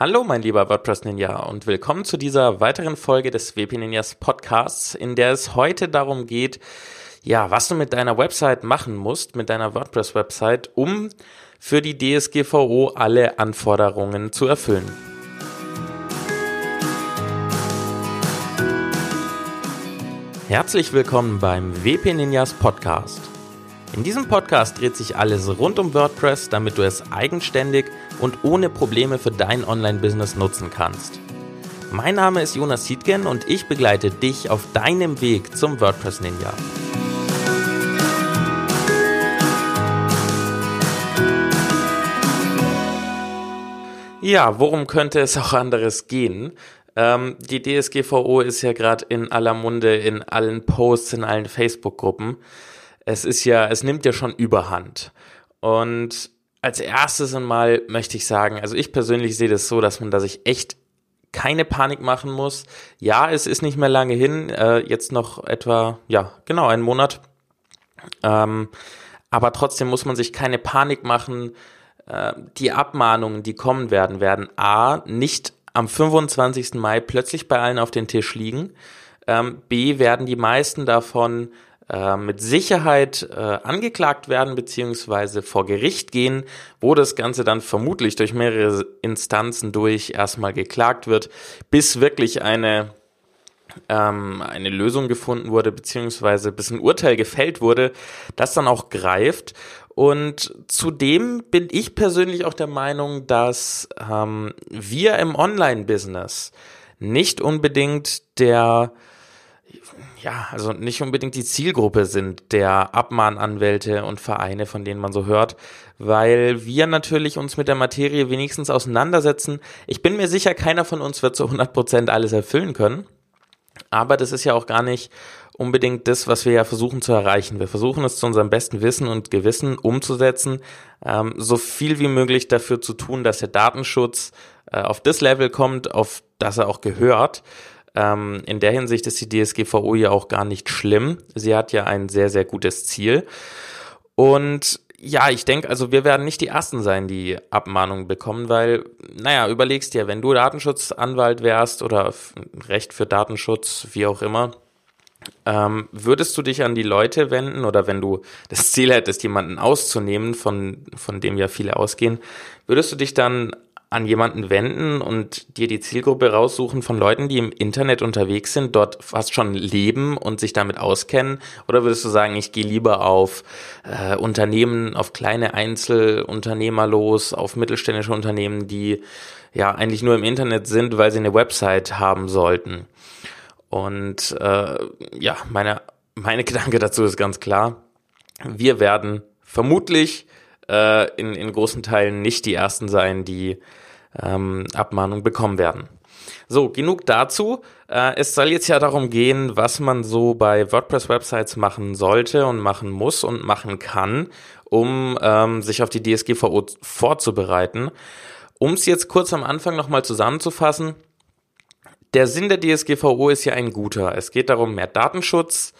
Hallo, mein lieber WordPress Ninja und willkommen zu dieser weiteren Folge des WP Ninjas Podcasts, in der es heute darum geht, ja, was du mit deiner Website machen musst, mit deiner WordPress Website, um für die DSGVO alle Anforderungen zu erfüllen. Herzlich willkommen beim WP Ninjas Podcast. In diesem Podcast dreht sich alles rund um WordPress, damit du es eigenständig und ohne Probleme für dein Online-Business nutzen kannst. Mein Name ist Jonas Siedgen und ich begleite dich auf deinem Weg zum WordPress Ninja. Ja, worum könnte es auch anderes gehen? Ähm, die DSGVO ist ja gerade in aller Munde, in allen Posts, in allen Facebook-Gruppen es ist ja, es nimmt ja schon überhand. Und als erstes einmal möchte ich sagen, also ich persönlich sehe das so, dass man da sich echt keine Panik machen muss. Ja, es ist nicht mehr lange hin, äh, jetzt noch etwa, ja, genau, einen Monat. Ähm, aber trotzdem muss man sich keine Panik machen. Äh, die Abmahnungen, die kommen werden, werden A, nicht am 25. Mai plötzlich bei allen auf den Tisch liegen. Ähm, B, werden die meisten davon äh, mit Sicherheit äh, angeklagt werden beziehungsweise vor Gericht gehen, wo das Ganze dann vermutlich durch mehrere Instanzen durch erstmal geklagt wird, bis wirklich eine ähm, eine Lösung gefunden wurde, beziehungsweise bis ein Urteil gefällt wurde, das dann auch greift. Und zudem bin ich persönlich auch der Meinung, dass ähm, wir im Online-Business nicht unbedingt der ja, also nicht unbedingt die Zielgruppe sind der Abmahnanwälte und Vereine, von denen man so hört, weil wir natürlich uns mit der Materie wenigstens auseinandersetzen. Ich bin mir sicher, keiner von uns wird zu 100 Prozent alles erfüllen können, aber das ist ja auch gar nicht unbedingt das, was wir ja versuchen zu erreichen. Wir versuchen es zu unserem besten Wissen und Gewissen umzusetzen, ähm, so viel wie möglich dafür zu tun, dass der Datenschutz äh, auf das Level kommt, auf das er auch gehört. Ähm, in der Hinsicht ist die DSGVO ja auch gar nicht schlimm. Sie hat ja ein sehr, sehr gutes Ziel. Und ja, ich denke, also wir werden nicht die Ersten sein, die Abmahnungen bekommen, weil, naja, überlegst dir, wenn du Datenschutzanwalt wärst oder Recht für Datenschutz, wie auch immer, ähm, würdest du dich an die Leute wenden oder wenn du das Ziel hättest, jemanden auszunehmen, von, von dem ja viele ausgehen, würdest du dich dann an jemanden wenden und dir die Zielgruppe raussuchen von Leuten, die im Internet unterwegs sind, dort fast schon leben und sich damit auskennen? Oder würdest du sagen, ich gehe lieber auf äh, Unternehmen, auf kleine Einzelunternehmer los, auf mittelständische Unternehmen, die ja eigentlich nur im Internet sind, weil sie eine Website haben sollten? Und äh, ja, meine, meine Gedanke dazu ist ganz klar. Wir werden vermutlich äh, in, in großen Teilen nicht die ersten sein, die ähm, Abmahnung bekommen werden. So, genug dazu. Äh, es soll jetzt ja darum gehen, was man so bei WordPress-Websites machen sollte und machen muss und machen kann, um ähm, sich auf die DSGVO vorzubereiten. Um es jetzt kurz am Anfang nochmal zusammenzufassen, der Sinn der DSGVO ist ja ein guter. Es geht darum, mehr Datenschutz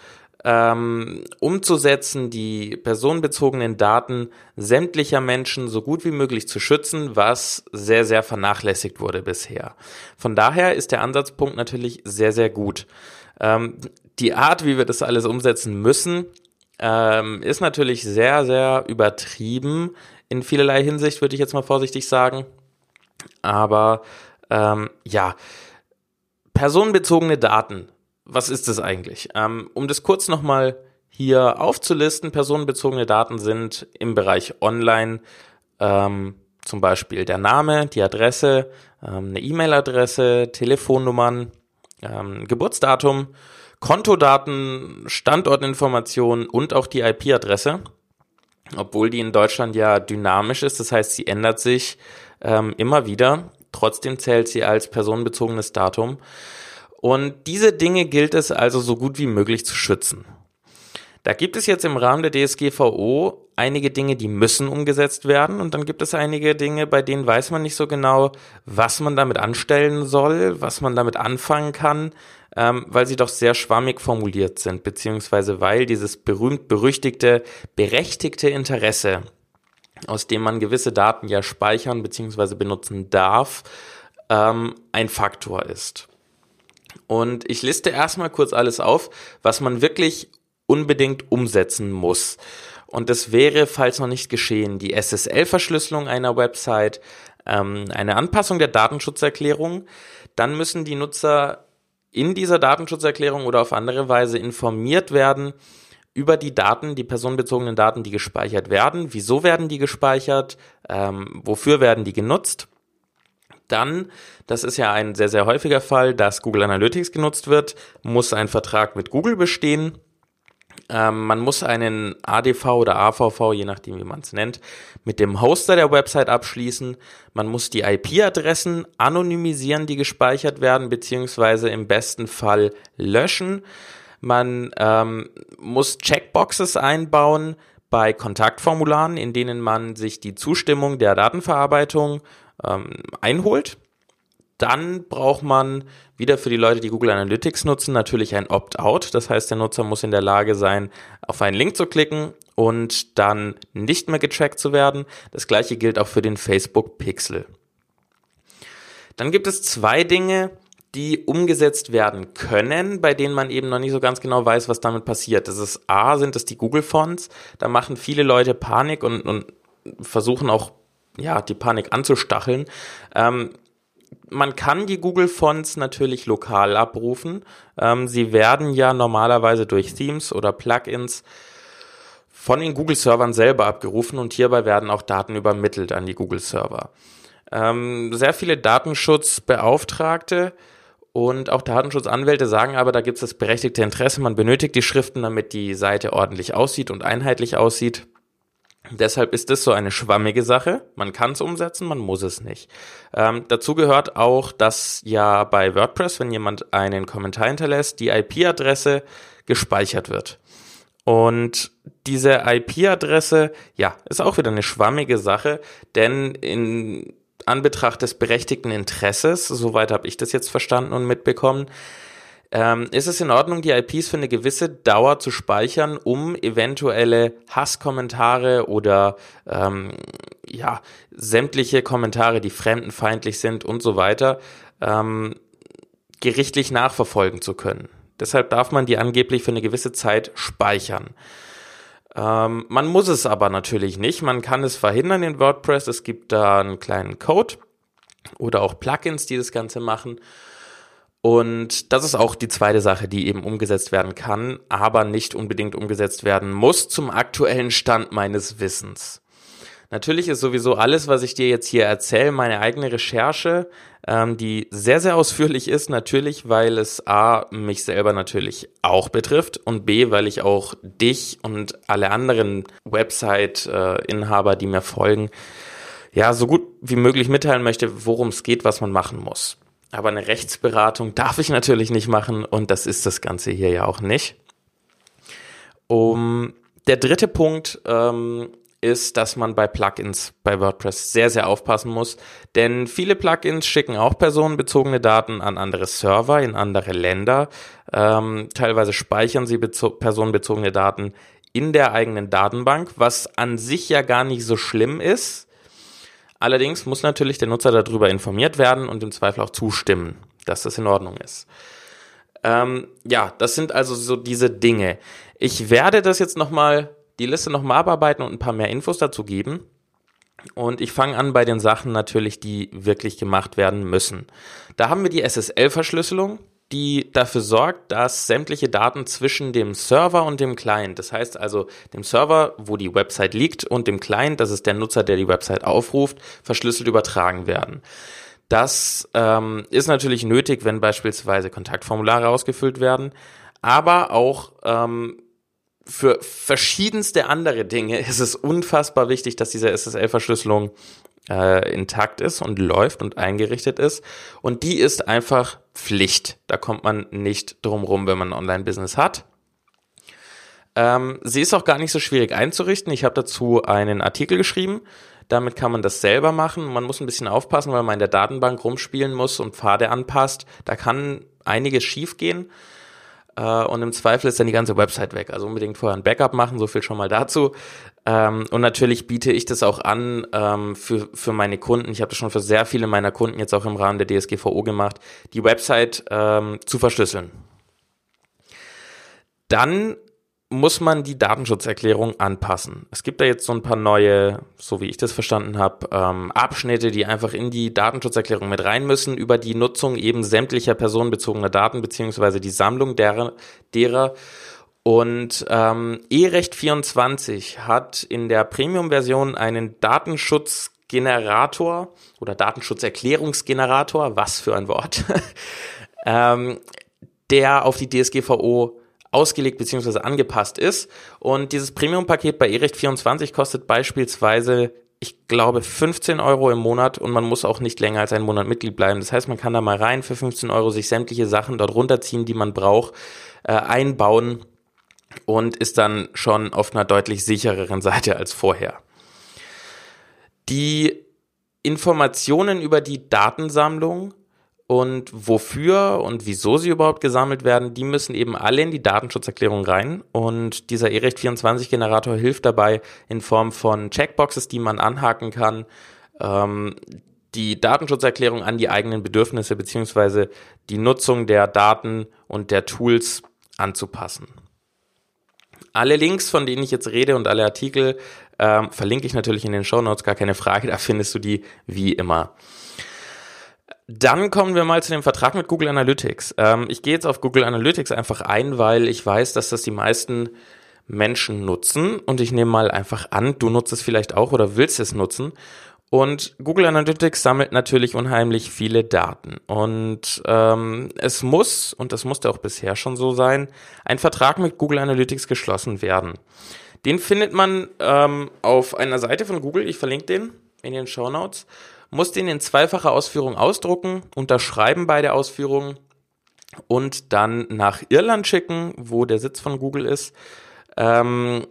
ähm, umzusetzen, die personenbezogenen Daten sämtlicher Menschen so gut wie möglich zu schützen, was sehr, sehr vernachlässigt wurde bisher. Von daher ist der Ansatzpunkt natürlich sehr, sehr gut. Ähm, die Art, wie wir das alles umsetzen müssen, ähm, ist natürlich sehr, sehr übertrieben in vielerlei Hinsicht, würde ich jetzt mal vorsichtig sagen. Aber ähm, ja, personenbezogene Daten was ist das eigentlich? Ähm, um das kurz nochmal hier aufzulisten, personenbezogene Daten sind im Bereich Online ähm, zum Beispiel der Name, die Adresse, ähm, eine E-Mail-Adresse, Telefonnummern, ähm, Geburtsdatum, Kontodaten, Standortinformationen und auch die IP-Adresse, obwohl die in Deutschland ja dynamisch ist, das heißt, sie ändert sich ähm, immer wieder. Trotzdem zählt sie als personenbezogenes Datum. Und diese Dinge gilt es also so gut wie möglich zu schützen. Da gibt es jetzt im Rahmen der DSGVO einige Dinge, die müssen umgesetzt werden und dann gibt es einige Dinge, bei denen weiß man nicht so genau, was man damit anstellen soll, was man damit anfangen kann, ähm, weil sie doch sehr schwammig formuliert sind, beziehungsweise weil dieses berühmt-berüchtigte, berechtigte Interesse, aus dem man gewisse Daten ja speichern beziehungsweise benutzen darf, ähm, ein Faktor ist. Und ich liste erstmal kurz alles auf, was man wirklich unbedingt umsetzen muss. Und das wäre, falls noch nicht geschehen, die SSL-Verschlüsselung einer Website, ähm, eine Anpassung der Datenschutzerklärung. Dann müssen die Nutzer in dieser Datenschutzerklärung oder auf andere Weise informiert werden über die Daten, die personenbezogenen Daten, die gespeichert werden. Wieso werden die gespeichert? Ähm, wofür werden die genutzt? Dann, das ist ja ein sehr, sehr häufiger Fall, dass Google Analytics genutzt wird, muss ein Vertrag mit Google bestehen. Ähm, man muss einen ADV oder AVV, je nachdem wie man es nennt, mit dem Hoster der Website abschließen. Man muss die IP-Adressen anonymisieren, die gespeichert werden, beziehungsweise im besten Fall löschen. Man ähm, muss Checkboxes einbauen bei Kontaktformularen, in denen man sich die Zustimmung der Datenverarbeitung ähm, einholt. Dann braucht man wieder für die Leute, die Google Analytics nutzen, natürlich ein Opt-out. Das heißt, der Nutzer muss in der Lage sein, auf einen Link zu klicken und dann nicht mehr getrackt zu werden. Das gleiche gilt auch für den Facebook Pixel. Dann gibt es zwei Dinge, die umgesetzt werden können, bei denen man eben noch nicht so ganz genau weiß, was damit passiert. Das ist A, sind es die Google-Fonts. Da machen viele Leute Panik und, und versuchen auch, ja, die Panik anzustacheln. Ähm, man kann die Google Fonts natürlich lokal abrufen. Ähm, sie werden ja normalerweise durch Themes oder Plugins von den Google Servern selber abgerufen und hierbei werden auch Daten übermittelt an die Google Server. Ähm, sehr viele Datenschutzbeauftragte und auch Datenschutzanwälte sagen aber, da gibt es das berechtigte Interesse. Man benötigt die Schriften, damit die Seite ordentlich aussieht und einheitlich aussieht. Deshalb ist es so eine schwammige Sache. Man kann es umsetzen, man muss es nicht. Ähm, dazu gehört auch, dass ja bei WordPress, wenn jemand einen Kommentar hinterlässt, die IP-Adresse gespeichert wird. Und diese IP-Adresse, ja, ist auch wieder eine schwammige Sache, denn in Anbetracht des berechtigten Interesses, soweit habe ich das jetzt verstanden und mitbekommen, ähm, ist es in Ordnung, die IPs für eine gewisse Dauer zu speichern, um eventuelle Hasskommentare oder ähm, ja sämtliche Kommentare, die fremdenfeindlich sind und so weiter, ähm, gerichtlich nachverfolgen zu können. Deshalb darf man die angeblich für eine gewisse Zeit speichern. Ähm, man muss es aber natürlich nicht. Man kann es verhindern in WordPress. Es gibt da einen kleinen Code oder auch Plugins, die das Ganze machen. Und das ist auch die zweite Sache, die eben umgesetzt werden kann, aber nicht unbedingt umgesetzt werden muss zum aktuellen Stand meines Wissens. Natürlich ist sowieso alles, was ich dir jetzt hier erzähle, meine eigene Recherche, ähm, die sehr, sehr ausführlich ist, natürlich, weil es A, mich selber natürlich auch betrifft und B, weil ich auch dich und alle anderen Website-Inhaber, die mir folgen, ja, so gut wie möglich mitteilen möchte, worum es geht, was man machen muss. Aber eine Rechtsberatung darf ich natürlich nicht machen und das ist das Ganze hier ja auch nicht. Um, der dritte Punkt ähm, ist, dass man bei Plugins bei WordPress sehr, sehr aufpassen muss. Denn viele Plugins schicken auch personenbezogene Daten an andere Server in andere Länder. Ähm, teilweise speichern sie personenbezogene Daten in der eigenen Datenbank, was an sich ja gar nicht so schlimm ist. Allerdings muss natürlich der Nutzer darüber informiert werden und im Zweifel auch zustimmen, dass das in Ordnung ist. Ähm, ja, das sind also so diese Dinge. Ich werde das jetzt nochmal, die Liste nochmal abarbeiten und ein paar mehr Infos dazu geben. Und ich fange an bei den Sachen natürlich, die wirklich gemacht werden müssen. Da haben wir die SSL-Verschlüsselung die dafür sorgt, dass sämtliche Daten zwischen dem Server und dem Client, das heißt also dem Server, wo die Website liegt, und dem Client, das ist der Nutzer, der die Website aufruft, verschlüsselt übertragen werden. Das ähm, ist natürlich nötig, wenn beispielsweise Kontaktformulare ausgefüllt werden, aber auch ähm, für verschiedenste andere Dinge ist es unfassbar wichtig, dass diese SSL-Verschlüsselung äh, intakt ist und läuft und eingerichtet ist. Und die ist einfach Pflicht. Da kommt man nicht drum rum, wenn man ein Online-Business hat. Ähm, sie ist auch gar nicht so schwierig einzurichten. Ich habe dazu einen Artikel geschrieben. Damit kann man das selber machen. Man muss ein bisschen aufpassen, weil man in der Datenbank rumspielen muss und Pfade anpasst. Da kann einiges schiefgehen. Äh, und im Zweifel ist dann die ganze Website weg. Also unbedingt vorher ein Backup machen, so viel schon mal dazu. Ähm, und natürlich biete ich das auch an ähm, für, für meine Kunden. Ich habe das schon für sehr viele meiner Kunden jetzt auch im Rahmen der DSGVO gemacht, die Website ähm, zu verschlüsseln. Dann muss man die Datenschutzerklärung anpassen. Es gibt da jetzt so ein paar neue, so wie ich das verstanden habe, ähm, Abschnitte, die einfach in die Datenschutzerklärung mit rein müssen über die Nutzung eben sämtlicher personenbezogener Daten beziehungsweise die Sammlung derer. derer. Und ähm, E-Recht 24 hat in der Premium-Version einen Datenschutzgenerator oder Datenschutzerklärungsgenerator, was für ein Wort, ähm, der auf die DSGVO ausgelegt bzw. angepasst ist. Und dieses Premium-Paket bei eRecht24 kostet beispielsweise, ich glaube, 15 Euro im Monat und man muss auch nicht länger als einen Monat Mitglied bleiben. Das heißt, man kann da mal rein für 15 Euro sich sämtliche Sachen dort runterziehen, die man braucht, äh, einbauen und ist dann schon auf einer deutlich sichereren Seite als vorher. Die Informationen über die Datensammlung und wofür und wieso sie überhaupt gesammelt werden, die müssen eben alle in die Datenschutzerklärung rein. Und dieser eRecht24-Generator hilft dabei in Form von Checkboxes, die man anhaken kann, ähm, die Datenschutzerklärung an die eigenen Bedürfnisse beziehungsweise die Nutzung der Daten und der Tools anzupassen. Alle Links, von denen ich jetzt rede und alle Artikel ähm, verlinke ich natürlich in den Show Notes, gar keine Frage, da findest du die wie immer. Dann kommen wir mal zu dem Vertrag mit Google Analytics. Ähm, ich gehe jetzt auf Google Analytics einfach ein, weil ich weiß, dass das die meisten Menschen nutzen und ich nehme mal einfach an, du nutzt es vielleicht auch oder willst es nutzen. Und Google Analytics sammelt natürlich unheimlich viele Daten. Und ähm, es muss, und das musste auch bisher schon so sein, ein Vertrag mit Google Analytics geschlossen werden. Den findet man ähm, auf einer Seite von Google, ich verlinke den in den Show Notes muss den in zweifacher Ausführung ausdrucken, unterschreiben bei der Ausführung und dann nach Irland schicken, wo der Sitz von Google ist. Ähm,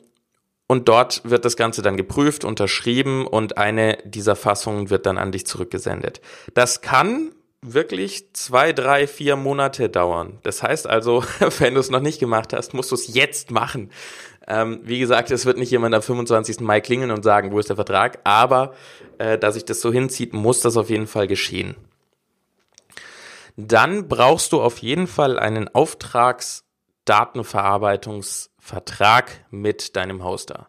und dort wird das Ganze dann geprüft, unterschrieben und eine dieser Fassungen wird dann an dich zurückgesendet. Das kann wirklich zwei, drei, vier Monate dauern. Das heißt also, wenn du es noch nicht gemacht hast, musst du es jetzt machen. Ähm, wie gesagt, es wird nicht jemand am 25. Mai klingeln und sagen, wo ist der Vertrag, aber äh, da sich das so hinzieht, muss das auf jeden Fall geschehen. Dann brauchst du auf jeden Fall einen Auftragsdatenverarbeitungsvertrag mit deinem Hoster.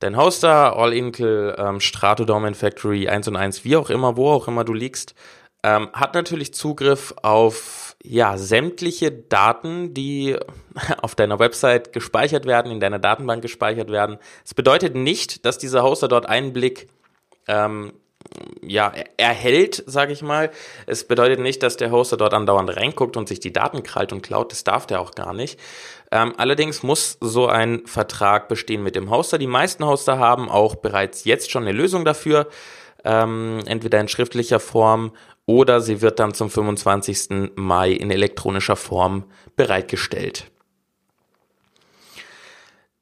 Dein Hoster, All Inkle, ähm, Strato Domain Factory 1 und 1, wie auch immer, wo auch immer du liegst, ähm, hat natürlich Zugriff auf ja sämtliche Daten, die auf deiner Website gespeichert werden, in deiner Datenbank gespeichert werden. Es bedeutet nicht, dass dieser Hoster dort einen Blick ähm, ja, erhält, sage ich mal. Es bedeutet nicht, dass der Hoster dort andauernd reinguckt und sich die Daten krallt und klaut. Das darf der auch gar nicht. Ähm, allerdings muss so ein Vertrag bestehen mit dem Hoster. Die meisten Hoster haben auch bereits jetzt schon eine Lösung dafür. Ähm, entweder in schriftlicher Form oder sie wird dann zum 25. Mai in elektronischer Form bereitgestellt.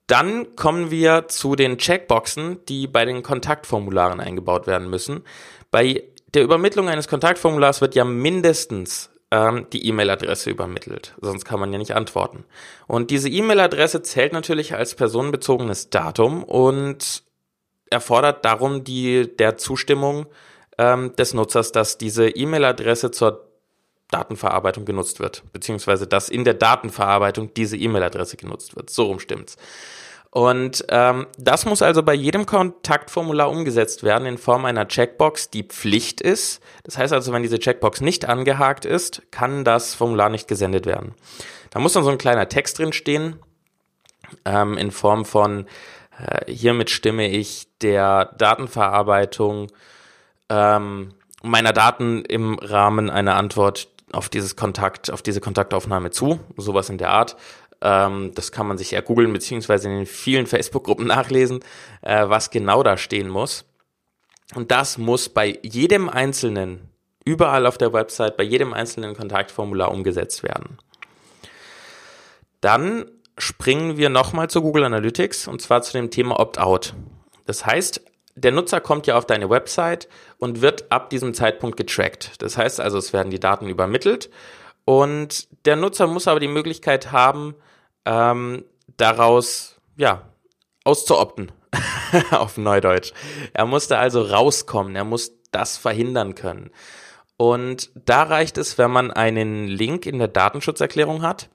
Dann kommen wir zu den Checkboxen, die bei den Kontaktformularen eingebaut werden müssen. Bei der Übermittlung eines Kontaktformulars wird ja mindestens ähm, die E-Mail-Adresse übermittelt, sonst kann man ja nicht antworten. Und diese E-Mail-Adresse zählt natürlich als personenbezogenes Datum und erfordert darum die der Zustimmung ähm, des Nutzers, dass diese E-Mail-Adresse zur Datenverarbeitung genutzt wird, beziehungsweise dass in der Datenverarbeitung diese E-Mail-Adresse genutzt wird. So rum stimmt's. Und ähm, das muss also bei jedem Kontaktformular umgesetzt werden in Form einer Checkbox, die Pflicht ist. Das heißt also, wenn diese Checkbox nicht angehakt ist, kann das Formular nicht gesendet werden. Da muss dann so ein kleiner Text drin stehen ähm, in Form von äh, hiermit stimme ich der Datenverarbeitung ähm, meiner Daten im Rahmen einer Antwort auf dieses Kontakt, auf diese Kontaktaufnahme zu, sowas in der Art. Ähm, das kann man sich ja googeln, beziehungsweise in den vielen Facebook-Gruppen nachlesen, äh, was genau da stehen muss. Und das muss bei jedem einzelnen, überall auf der Website, bei jedem einzelnen Kontaktformular umgesetzt werden. Dann springen wir nochmal zu Google Analytics und zwar zu dem Thema Opt-out. Das heißt, der Nutzer kommt ja auf deine Website und wird ab diesem Zeitpunkt getrackt. Das heißt also, es werden die Daten übermittelt Und der Nutzer muss aber die Möglichkeit haben, ähm, daraus ja auszuopten auf Neudeutsch. Er musste also rauskommen. Er muss das verhindern können. Und da reicht es, wenn man einen Link in der Datenschutzerklärung hat,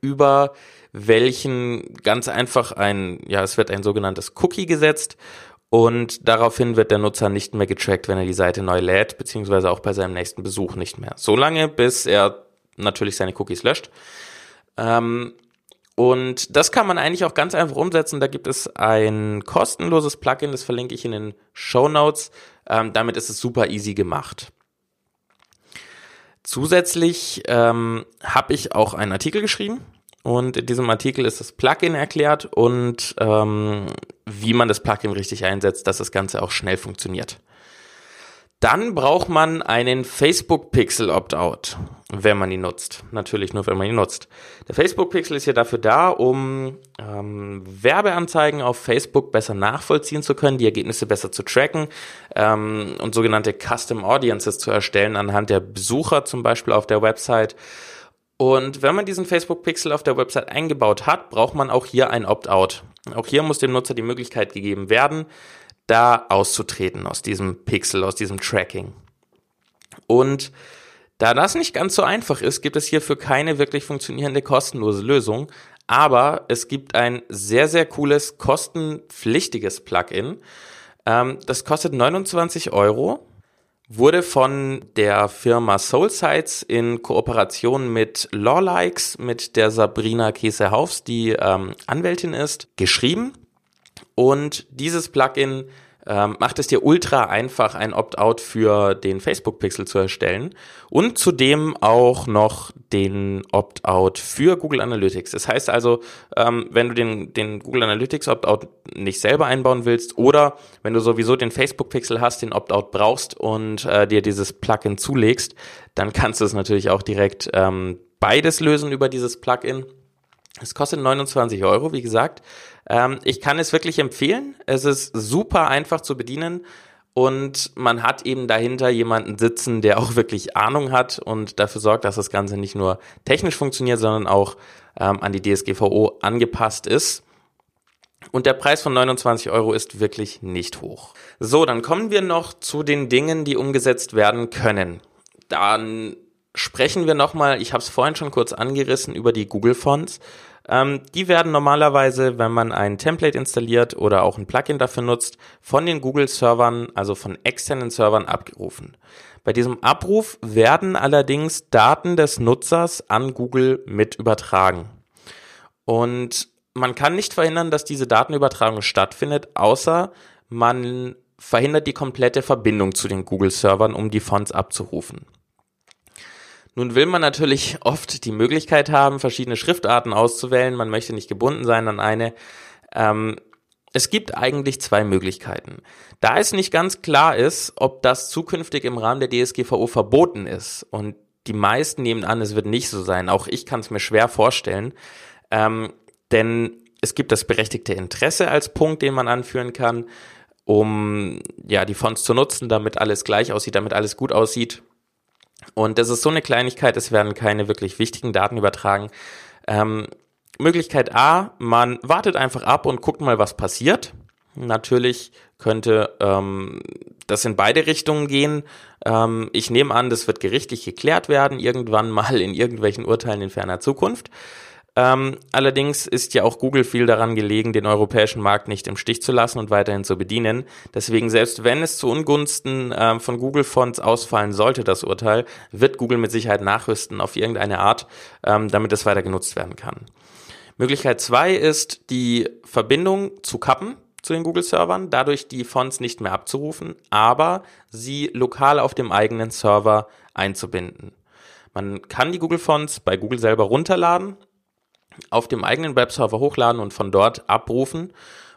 über welchen ganz einfach ein, ja, es wird ein sogenanntes Cookie gesetzt und daraufhin wird der Nutzer nicht mehr getrackt, wenn er die Seite neu lädt, beziehungsweise auch bei seinem nächsten Besuch nicht mehr. Solange, bis er natürlich seine Cookies löscht. Ähm, und das kann man eigentlich auch ganz einfach umsetzen. Da gibt es ein kostenloses Plugin, das verlinke ich in den Show Notes. Ähm, damit ist es super easy gemacht. Zusätzlich ähm, habe ich auch einen Artikel geschrieben und in diesem Artikel ist das Plugin erklärt und ähm, wie man das Plugin richtig einsetzt, dass das Ganze auch schnell funktioniert. Dann braucht man einen Facebook Pixel Opt-out, wenn man ihn nutzt. Natürlich nur, wenn man ihn nutzt. Der Facebook Pixel ist ja dafür da, um ähm, Werbeanzeigen auf Facebook besser nachvollziehen zu können, die Ergebnisse besser zu tracken ähm, und sogenannte Custom Audiences zu erstellen anhand der Besucher zum Beispiel auf der Website. Und wenn man diesen Facebook Pixel auf der Website eingebaut hat, braucht man auch hier ein Opt-out. Auch hier muss dem Nutzer die Möglichkeit gegeben werden, da auszutreten aus diesem Pixel, aus diesem Tracking. Und da das nicht ganz so einfach ist, gibt es hierfür keine wirklich funktionierende kostenlose Lösung. Aber es gibt ein sehr, sehr cooles, kostenpflichtiges Plugin. Ähm, das kostet 29 Euro, wurde von der Firma SoulSites in Kooperation mit Lawlikes, mit der Sabrina Käse-Haufs, die ähm, Anwältin ist, geschrieben. Und dieses Plugin ähm, macht es dir ultra einfach, ein Opt-out für den Facebook-Pixel zu erstellen und zudem auch noch den Opt-out für Google Analytics. Das heißt also, ähm, wenn du den, den Google Analytics Opt-out nicht selber einbauen willst oder wenn du sowieso den Facebook-Pixel hast, den Opt-out brauchst und äh, dir dieses Plugin zulegst, dann kannst du es natürlich auch direkt ähm, beides lösen über dieses Plugin. Es kostet 29 Euro, wie gesagt. Ähm, ich kann es wirklich empfehlen. Es ist super einfach zu bedienen und man hat eben dahinter jemanden sitzen, der auch wirklich Ahnung hat und dafür sorgt, dass das Ganze nicht nur technisch funktioniert, sondern auch ähm, an die DSGVO angepasst ist. Und der Preis von 29 Euro ist wirklich nicht hoch. So, dann kommen wir noch zu den Dingen, die umgesetzt werden können. Dann sprechen wir nochmal, ich habe es vorhin schon kurz angerissen, über die Google Fonts. Ähm, die werden normalerweise, wenn man ein Template installiert oder auch ein Plugin dafür nutzt, von den Google-Servern, also von externen Servern abgerufen. Bei diesem Abruf werden allerdings Daten des Nutzers an Google mit übertragen. Und man kann nicht verhindern, dass diese Datenübertragung stattfindet, außer man verhindert die komplette Verbindung zu den Google-Servern, um die Fonts abzurufen. Nun will man natürlich oft die Möglichkeit haben, verschiedene Schriftarten auszuwählen. Man möchte nicht gebunden sein an eine. Ähm, es gibt eigentlich zwei Möglichkeiten. Da es nicht ganz klar ist, ob das zukünftig im Rahmen der DSGVO verboten ist und die meisten nehmen an, es wird nicht so sein. Auch ich kann es mir schwer vorstellen. Ähm, denn es gibt das berechtigte Interesse als Punkt, den man anführen kann, um ja die Fonts zu nutzen, damit alles gleich aussieht, damit alles gut aussieht. Und das ist so eine Kleinigkeit, es werden keine wirklich wichtigen Daten übertragen. Ähm, Möglichkeit A, man wartet einfach ab und guckt mal, was passiert. Natürlich könnte ähm, das in beide Richtungen gehen. Ähm, ich nehme an, das wird gerichtlich geklärt werden, irgendwann mal in irgendwelchen Urteilen in ferner Zukunft. Ähm, allerdings ist ja auch Google viel daran gelegen, den europäischen Markt nicht im Stich zu lassen und weiterhin zu bedienen. Deswegen, selbst wenn es zu Ungunsten ähm, von Google-Fonts ausfallen sollte, das Urteil, wird Google mit Sicherheit nachrüsten auf irgendeine Art, ähm, damit es weiter genutzt werden kann. Möglichkeit zwei ist, die Verbindung zu kappen zu den Google-Servern, dadurch die Fonts nicht mehr abzurufen, aber sie lokal auf dem eigenen Server einzubinden. Man kann die Google-Fonts bei Google selber runterladen auf dem eigenen Webserver hochladen und von dort abrufen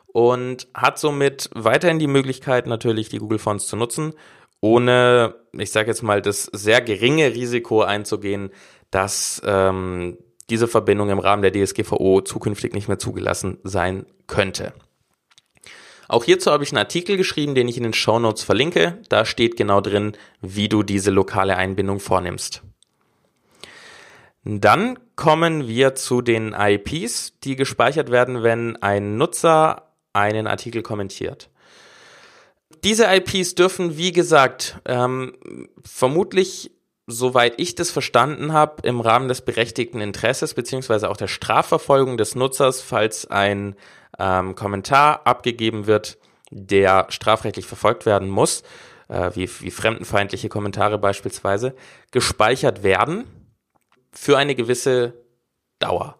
und hat somit weiterhin die Möglichkeit, natürlich die Google Fonts zu nutzen, ohne, ich sage jetzt mal, das sehr geringe Risiko einzugehen, dass ähm, diese Verbindung im Rahmen der DSGVO zukünftig nicht mehr zugelassen sein könnte. Auch hierzu habe ich einen Artikel geschrieben, den ich in den Show Notes verlinke. Da steht genau drin, wie du diese lokale Einbindung vornimmst. Dann kommen wir zu den IPs, die gespeichert werden, wenn ein Nutzer einen Artikel kommentiert. Diese IPs dürfen, wie gesagt, ähm, vermutlich, soweit ich das verstanden habe, im Rahmen des berechtigten Interesses beziehungsweise auch der Strafverfolgung des Nutzers, falls ein ähm, Kommentar abgegeben wird, der strafrechtlich verfolgt werden muss, äh, wie, wie fremdenfeindliche Kommentare beispielsweise, gespeichert werden für eine gewisse Dauer.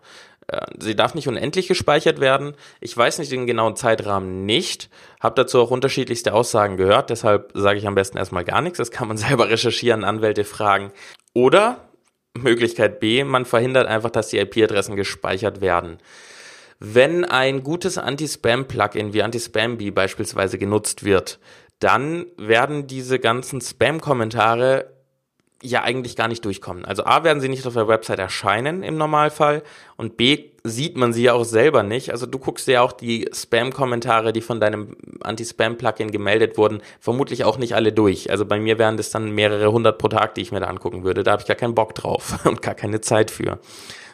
Äh, sie darf nicht unendlich gespeichert werden. Ich weiß nicht den genauen Zeitrahmen nicht, habe dazu auch unterschiedlichste Aussagen gehört, deshalb sage ich am besten erstmal gar nichts. Das kann man selber recherchieren, Anwälte fragen. Oder Möglichkeit B, man verhindert einfach, dass die IP-Adressen gespeichert werden. Wenn ein gutes Anti-Spam-Plugin wie Anti-Spam-Bee beispielsweise genutzt wird, dann werden diese ganzen Spam-Kommentare ja eigentlich gar nicht durchkommen. Also A werden sie nicht auf der Website erscheinen im Normalfall und B sieht man sie ja auch selber nicht. Also du guckst ja auch die Spam-Kommentare, die von deinem Anti-Spam-Plugin gemeldet wurden, vermutlich auch nicht alle durch. Also bei mir wären das dann mehrere hundert pro Tag, die ich mir da angucken würde. Da habe ich gar keinen Bock drauf und gar keine Zeit für.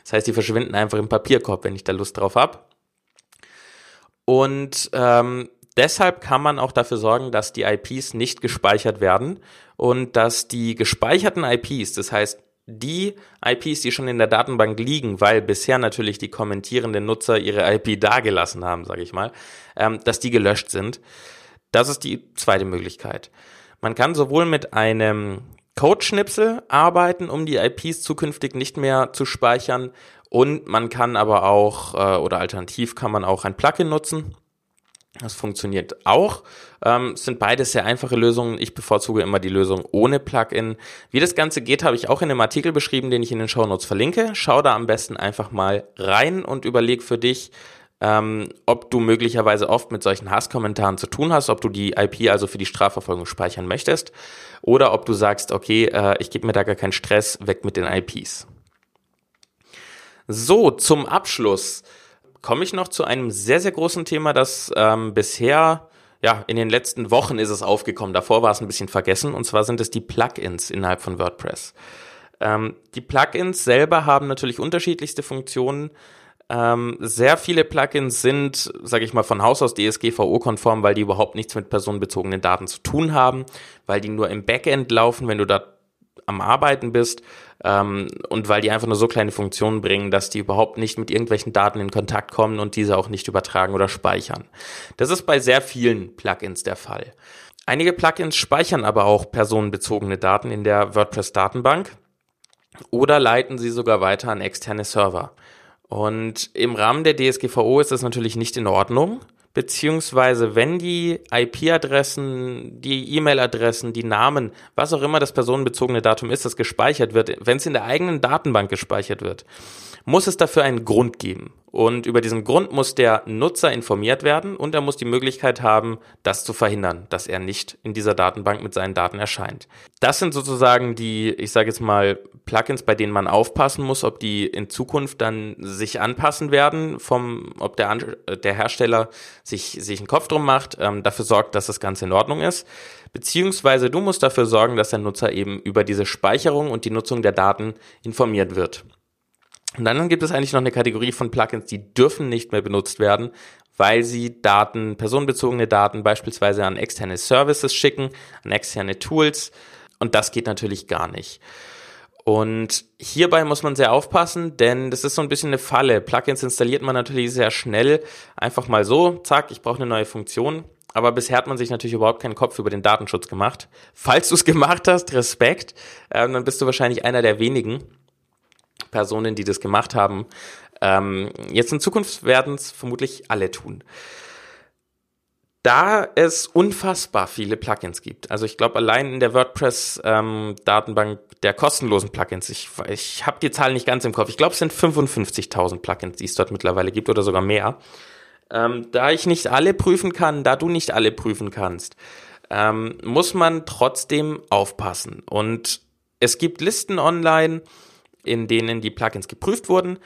Das heißt, die verschwinden einfach im Papierkorb, wenn ich da Lust drauf hab. Und ähm, deshalb kann man auch dafür sorgen, dass die IPs nicht gespeichert werden und dass die gespeicherten IPs, das heißt die IPs, die schon in der Datenbank liegen, weil bisher natürlich die kommentierenden Nutzer ihre IP dagelassen haben, sage ich mal, ähm, dass die gelöscht sind. Das ist die zweite Möglichkeit. Man kann sowohl mit einem Code-Schnipsel arbeiten, um die IPs zukünftig nicht mehr zu speichern und man kann aber auch, äh, oder alternativ kann man auch ein Plugin nutzen, das funktioniert auch. Ähm, sind beides sehr einfache Lösungen. Ich bevorzuge immer die Lösung ohne Plugin. Wie das Ganze geht, habe ich auch in einem Artikel beschrieben, den ich in den Show Notes verlinke. Schau da am besten einfach mal rein und überleg für dich, ähm, ob du möglicherweise oft mit solchen Hasskommentaren zu tun hast, ob du die IP also für die Strafverfolgung speichern möchtest oder ob du sagst, okay, äh, ich gebe mir da gar keinen Stress, weg mit den IPs. So, zum Abschluss komme ich noch zu einem sehr, sehr großen Thema, das ähm, bisher, ja, in den letzten Wochen ist es aufgekommen. Davor war es ein bisschen vergessen. Und zwar sind es die Plugins innerhalb von WordPress. Ähm, die Plugins selber haben natürlich unterschiedlichste Funktionen. Ähm, sehr viele Plugins sind, sage ich mal, von Haus aus DSGVO-konform, weil die überhaupt nichts mit personenbezogenen Daten zu tun haben, weil die nur im Backend laufen, wenn du da am Arbeiten bist ähm, und weil die einfach nur so kleine Funktionen bringen, dass die überhaupt nicht mit irgendwelchen Daten in Kontakt kommen und diese auch nicht übertragen oder speichern. Das ist bei sehr vielen Plugins der Fall. Einige Plugins speichern aber auch personenbezogene Daten in der WordPress-Datenbank oder leiten sie sogar weiter an externe Server. Und im Rahmen der DSGVO ist das natürlich nicht in Ordnung beziehungsweise wenn die IP-Adressen, die E-Mail-Adressen, die Namen, was auch immer das personenbezogene Datum ist, das gespeichert wird, wenn es in der eigenen Datenbank gespeichert wird, muss es dafür einen Grund geben. Und über diesen Grund muss der Nutzer informiert werden und er muss die Möglichkeit haben, das zu verhindern, dass er nicht in dieser Datenbank mit seinen Daten erscheint. Das sind sozusagen die, ich sage jetzt mal, Plugins, bei denen man aufpassen muss, ob die in Zukunft dann sich anpassen werden, vom, ob der, der Hersteller sich, sich einen Kopf drum macht, ähm, dafür sorgt, dass das Ganze in Ordnung ist. Beziehungsweise du musst dafür sorgen, dass der Nutzer eben über diese Speicherung und die Nutzung der Daten informiert wird. Und dann gibt es eigentlich noch eine Kategorie von Plugins, die dürfen nicht mehr benutzt werden, weil sie Daten, personenbezogene Daten beispielsweise an externe Services schicken, an externe Tools. Und das geht natürlich gar nicht. Und hierbei muss man sehr aufpassen, denn das ist so ein bisschen eine Falle. Plugins installiert man natürlich sehr schnell, einfach mal so, zack, ich brauche eine neue Funktion. Aber bisher hat man sich natürlich überhaupt keinen Kopf über den Datenschutz gemacht. Falls du es gemacht hast, Respekt, äh, dann bist du wahrscheinlich einer der wenigen. Personen, die das gemacht haben. Ähm, jetzt in Zukunft werden es vermutlich alle tun. Da es unfassbar viele Plugins gibt, also ich glaube allein in der WordPress-Datenbank ähm, der kostenlosen Plugins, ich, ich habe die Zahl nicht ganz im Kopf, ich glaube es sind 55.000 Plugins, die es dort mittlerweile gibt oder sogar mehr. Ähm, da ich nicht alle prüfen kann, da du nicht alle prüfen kannst, ähm, muss man trotzdem aufpassen. Und es gibt Listen online, in denen die Plugins geprüft wurden.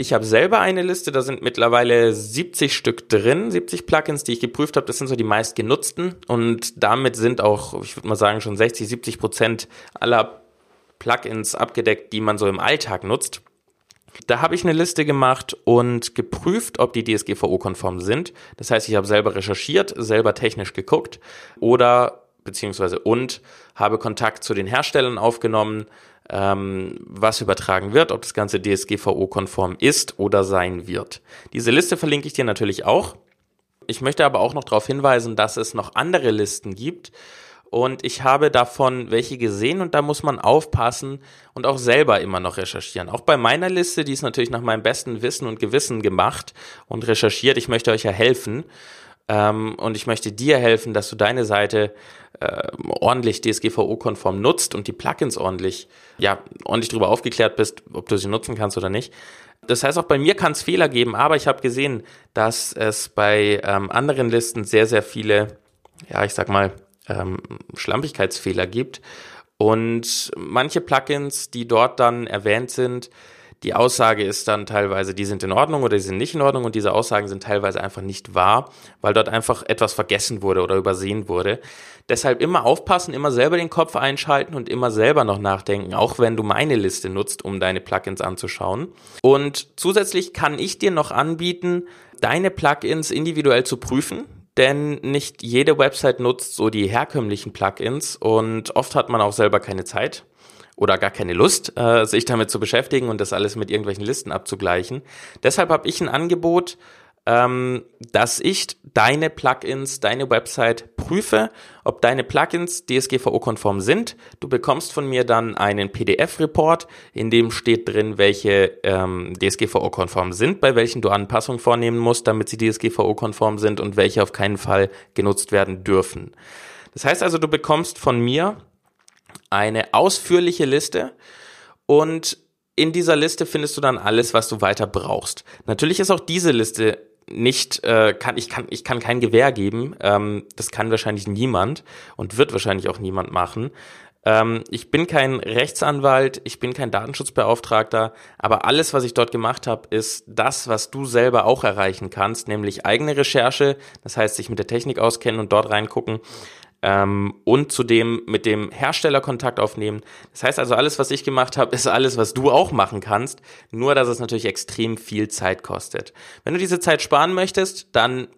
Ich habe selber eine Liste, da sind mittlerweile 70 Stück drin, 70 Plugins, die ich geprüft habe. Das sind so die meist genutzten und damit sind auch, ich würde mal sagen, schon 60, 70 Prozent aller Plugins abgedeckt, die man so im Alltag nutzt. Da habe ich eine Liste gemacht und geprüft, ob die DSGVO-konform sind. Das heißt, ich habe selber recherchiert, selber technisch geguckt oder beziehungsweise und habe Kontakt zu den Herstellern aufgenommen, ähm, was übertragen wird, ob das Ganze DSGVO-konform ist oder sein wird. Diese Liste verlinke ich dir natürlich auch. Ich möchte aber auch noch darauf hinweisen, dass es noch andere Listen gibt. Und ich habe davon welche gesehen und da muss man aufpassen und auch selber immer noch recherchieren. Auch bei meiner Liste, die ist natürlich nach meinem besten Wissen und Gewissen gemacht und recherchiert. Ich möchte euch ja helfen. Ähm, und ich möchte dir helfen, dass du deine Seite äh, ordentlich DSGVO-konform nutzt und die Plugins ordentlich, ja, ordentlich darüber aufgeklärt bist, ob du sie nutzen kannst oder nicht. Das heißt, auch bei mir kann es Fehler geben, aber ich habe gesehen, dass es bei ähm, anderen Listen sehr, sehr viele, ja, ich sag mal, ähm, Schlampigkeitsfehler gibt. Und manche Plugins, die dort dann erwähnt sind, die Aussage ist dann teilweise, die sind in Ordnung oder die sind nicht in Ordnung und diese Aussagen sind teilweise einfach nicht wahr, weil dort einfach etwas vergessen wurde oder übersehen wurde. Deshalb immer aufpassen, immer selber den Kopf einschalten und immer selber noch nachdenken, auch wenn du meine Liste nutzt, um deine Plugins anzuschauen. Und zusätzlich kann ich dir noch anbieten, deine Plugins individuell zu prüfen denn nicht jede Website nutzt so die herkömmlichen Plugins und oft hat man auch selber keine Zeit oder gar keine Lust, äh, sich damit zu beschäftigen und das alles mit irgendwelchen Listen abzugleichen. Deshalb habe ich ein Angebot, ähm, dass ich deine Plugins, deine Website prüfe, ob deine Plugins DSGVO-konform sind. Du bekommst von mir dann einen PDF-Report, in dem steht drin, welche ähm, DSGVO-konform sind, bei welchen du Anpassungen vornehmen musst, damit sie DSGVO-konform sind und welche auf keinen Fall genutzt werden dürfen. Das heißt also, du bekommst von mir eine ausführliche Liste und in dieser Liste findest du dann alles, was du weiter brauchst. Natürlich ist auch diese Liste nicht, äh, kann, ich kann, ich kann kein Gewähr geben. Ähm, das kann wahrscheinlich niemand und wird wahrscheinlich auch niemand machen. Ähm, ich bin kein Rechtsanwalt, ich bin kein Datenschutzbeauftragter, aber alles, was ich dort gemacht habe, ist das, was du selber auch erreichen kannst, nämlich eigene Recherche, das heißt sich mit der Technik auskennen und dort reingucken ähm, und zudem mit dem Hersteller Kontakt aufnehmen. Das heißt also, alles, was ich gemacht habe, ist alles, was du auch machen kannst, nur dass es natürlich extrem viel Zeit kostet. Wenn du diese Zeit sparen möchtest, dann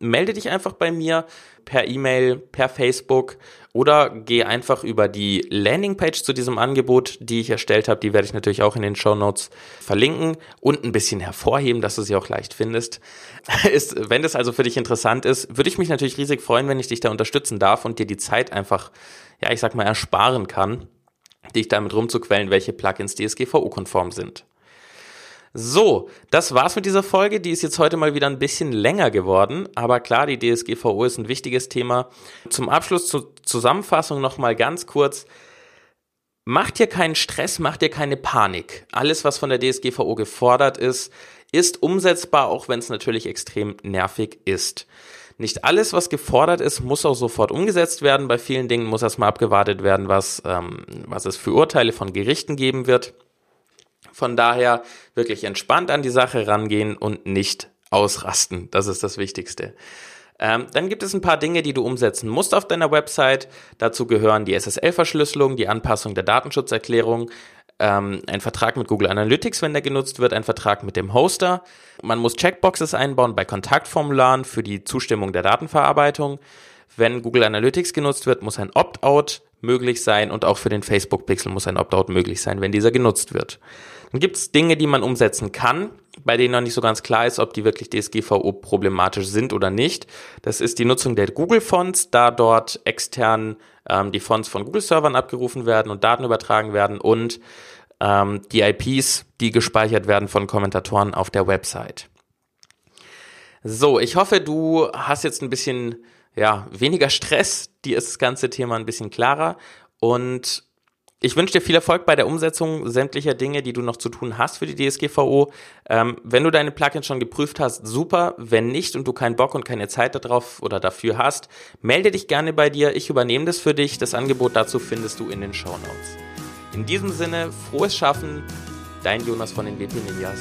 melde dich einfach bei mir per E-Mail, per Facebook oder geh einfach über die Landingpage zu diesem Angebot, die ich erstellt habe. Die werde ich natürlich auch in den Show Notes verlinken und ein bisschen hervorheben, dass du sie auch leicht findest. Ist, wenn das also für dich interessant ist, würde ich mich natürlich riesig freuen, wenn ich dich da unterstützen darf und dir die Zeit einfach, ja, ich sag mal, ersparen kann, dich damit rumzuquellen, welche Plugins DSGVO-konform sind. So, das war's mit dieser Folge. Die ist jetzt heute mal wieder ein bisschen länger geworden, aber klar, die DSGVO ist ein wichtiges Thema. Zum Abschluss zur Zusammenfassung nochmal ganz kurz. Macht dir keinen Stress, macht dir keine Panik. Alles, was von der DSGVO gefordert ist, ist umsetzbar, auch wenn es natürlich extrem nervig ist. Nicht alles, was gefordert ist, muss auch sofort umgesetzt werden. Bei vielen Dingen muss erstmal abgewartet werden, was, ähm, was es für Urteile von Gerichten geben wird. Von daher wirklich entspannt an die Sache rangehen und nicht ausrasten. Das ist das Wichtigste. Ähm, dann gibt es ein paar Dinge, die du umsetzen musst auf deiner Website. Dazu gehören die SSL-Verschlüsselung, die Anpassung der Datenschutzerklärung, ähm, ein Vertrag mit Google Analytics, wenn der genutzt wird, ein Vertrag mit dem Hoster. Man muss Checkboxes einbauen bei Kontaktformularen für die Zustimmung der Datenverarbeitung. Wenn Google Analytics genutzt wird, muss ein Opt-out möglich sein und auch für den Facebook Pixel muss ein Opt-out möglich sein, wenn dieser genutzt wird. Dann gibt es Dinge, die man umsetzen kann, bei denen noch nicht so ganz klar ist, ob die wirklich DSGVO problematisch sind oder nicht. Das ist die Nutzung der Google-Fonts, da dort extern ähm, die Fonts von Google-Servern abgerufen werden und Daten übertragen werden und ähm, die IPs, die gespeichert werden von Kommentatoren auf der Website. So, ich hoffe, du hast jetzt ein bisschen ja, weniger Stress, dir ist das ganze Thema ein bisschen klarer und ich wünsche dir viel Erfolg bei der Umsetzung sämtlicher Dinge, die du noch zu tun hast für die DSGVO. Ähm, wenn du deine Plugins schon geprüft hast, super. Wenn nicht und du keinen Bock und keine Zeit darauf oder dafür hast, melde dich gerne bei dir. Ich übernehme das für dich. Das Angebot dazu findest du in den Show Notes. In diesem Sinne, frohes Schaffen. Dein Jonas von den WP Ninjas.